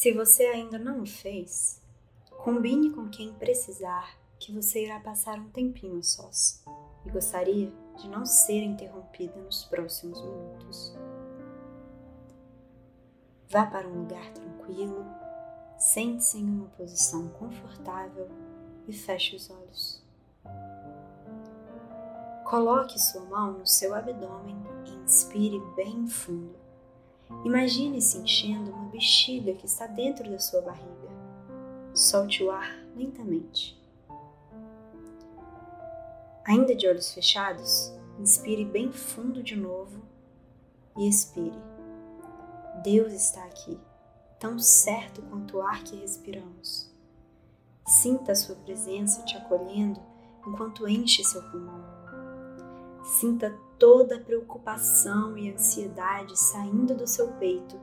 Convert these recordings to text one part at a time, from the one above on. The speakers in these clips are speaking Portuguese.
Se você ainda não o fez, combine com quem precisar que você irá passar um tempinho sós e gostaria de não ser interrompida nos próximos minutos. Vá para um lugar tranquilo, sente-se em uma posição confortável e feche os olhos. Coloque sua mão no seu abdômen e inspire bem fundo. Imagine-se enchendo uma bexiga que está dentro da sua barriga. Solte o ar lentamente. Ainda de olhos fechados, inspire bem fundo de novo e expire. Deus está aqui, tão certo quanto o ar que respiramos. Sinta a sua presença te acolhendo enquanto enche seu pulmão. Sinta toda a preocupação e ansiedade saindo do seu peito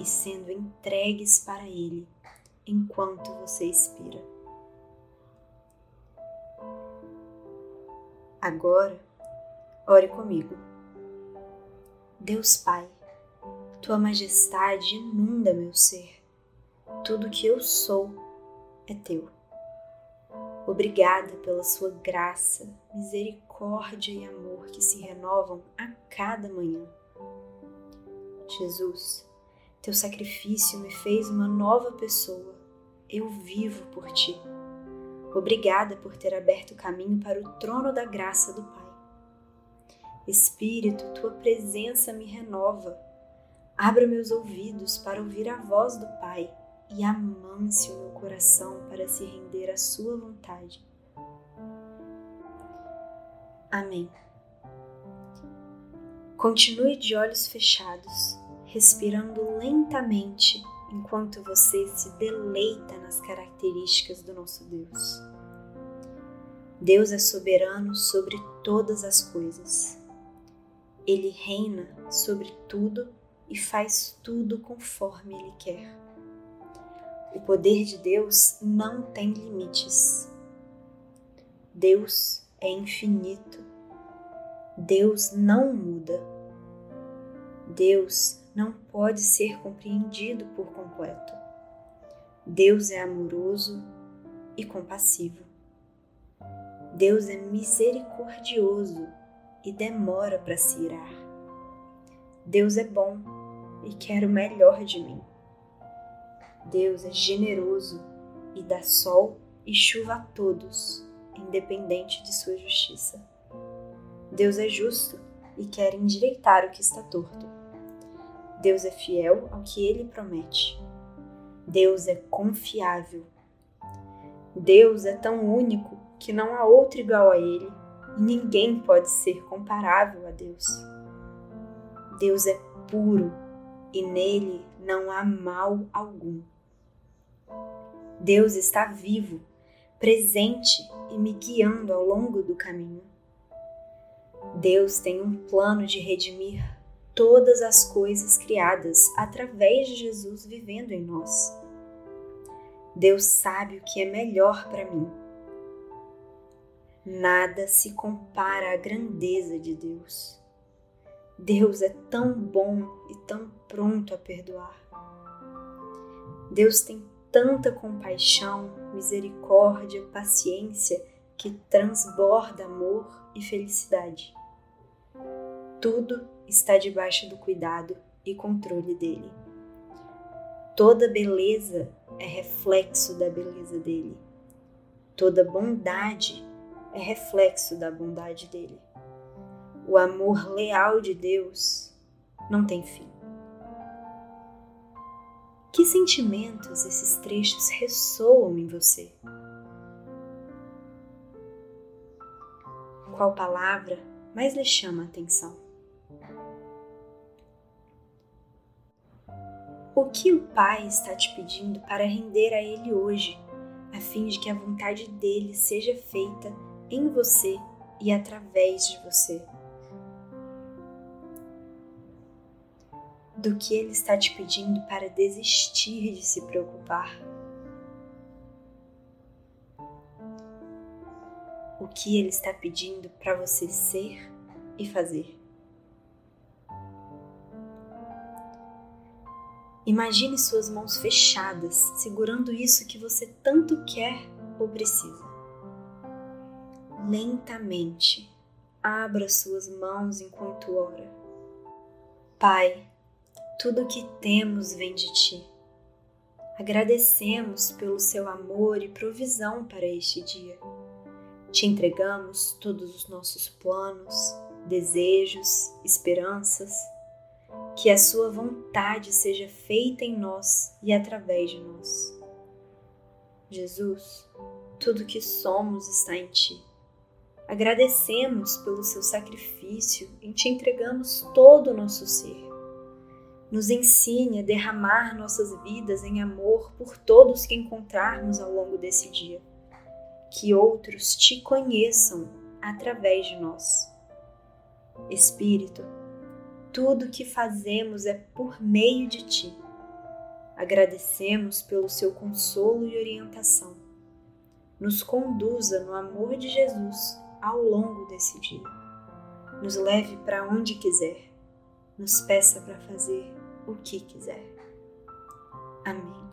e sendo entregues para Ele enquanto você expira. Agora, ore comigo. Deus Pai, Tua Majestade inunda meu ser. Tudo que eu sou é Teu. Obrigada pela Sua graça, misericórdia e amor que se renovam a cada manhã. Jesus, Teu sacrifício me fez uma nova pessoa. Eu vivo por Ti. Obrigada por ter aberto o caminho para o trono da graça do Pai. Espírito, tua presença me renova. Abra meus ouvidos para ouvir a voz do Pai e amance o meu coração para se render à sua vontade. Amém. Continue de olhos fechados, respirando lentamente enquanto você se deleita nas características do nosso Deus. Deus é soberano sobre todas as coisas. Ele reina sobre tudo e faz tudo conforme Ele quer. O poder de Deus não tem limites. Deus é infinito. Deus não muda. Deus não pode ser compreendido por completo. Deus é amoroso e compassivo. Deus é misericordioso e demora para se irar. Deus é bom e quer o melhor de mim. Deus é generoso e dá sol e chuva a todos, independente de sua justiça. Deus é justo e quer endireitar o que está torto. Deus é fiel ao que ele promete. Deus é confiável. Deus é tão único que não há outro igual a ele e ninguém pode ser comparável a Deus. Deus é puro e nele não há mal algum. Deus está vivo, presente e me guiando ao longo do caminho. Deus tem um plano de redimir todas as coisas criadas através de Jesus vivendo em nós. Deus sabe o que é melhor para mim. Nada se compara à grandeza de Deus. Deus é tão bom e tão pronto a perdoar. Deus tem tanta compaixão, misericórdia, paciência que transborda amor e felicidade. Tudo está debaixo do cuidado e controle dele. Toda beleza é reflexo da beleza dele. Toda bondade é reflexo da bondade dele. O amor leal de Deus não tem fim. Que sentimentos esses trechos ressoam em você? Qual palavra mais lhe chama a atenção? O que o Pai está te pedindo para render a Ele hoje, a fim de que a vontade dele seja feita em você e através de você? Do que Ele está te pedindo para desistir de se preocupar? O que Ele está pedindo para você ser e fazer? Imagine suas mãos fechadas, segurando isso que você tanto quer ou precisa. Lentamente, abra suas mãos enquanto ora. Pai, tudo o que temos vem de ti. Agradecemos pelo seu amor e provisão para este dia. Te entregamos todos os nossos planos, desejos, esperanças. Que a Sua vontade seja feita em nós e através de nós. Jesus, tudo que somos está em Ti. Agradecemos pelo Seu sacrifício e te entregamos todo o nosso ser. Nos ensine a derramar nossas vidas em amor por todos que encontrarmos ao longo desse dia. Que outros te conheçam através de nós. Espírito, tudo que fazemos é por meio de ti. Agradecemos pelo seu consolo e orientação. Nos conduza no amor de Jesus ao longo desse dia. Nos leve para onde quiser. Nos peça para fazer o que quiser. Amém.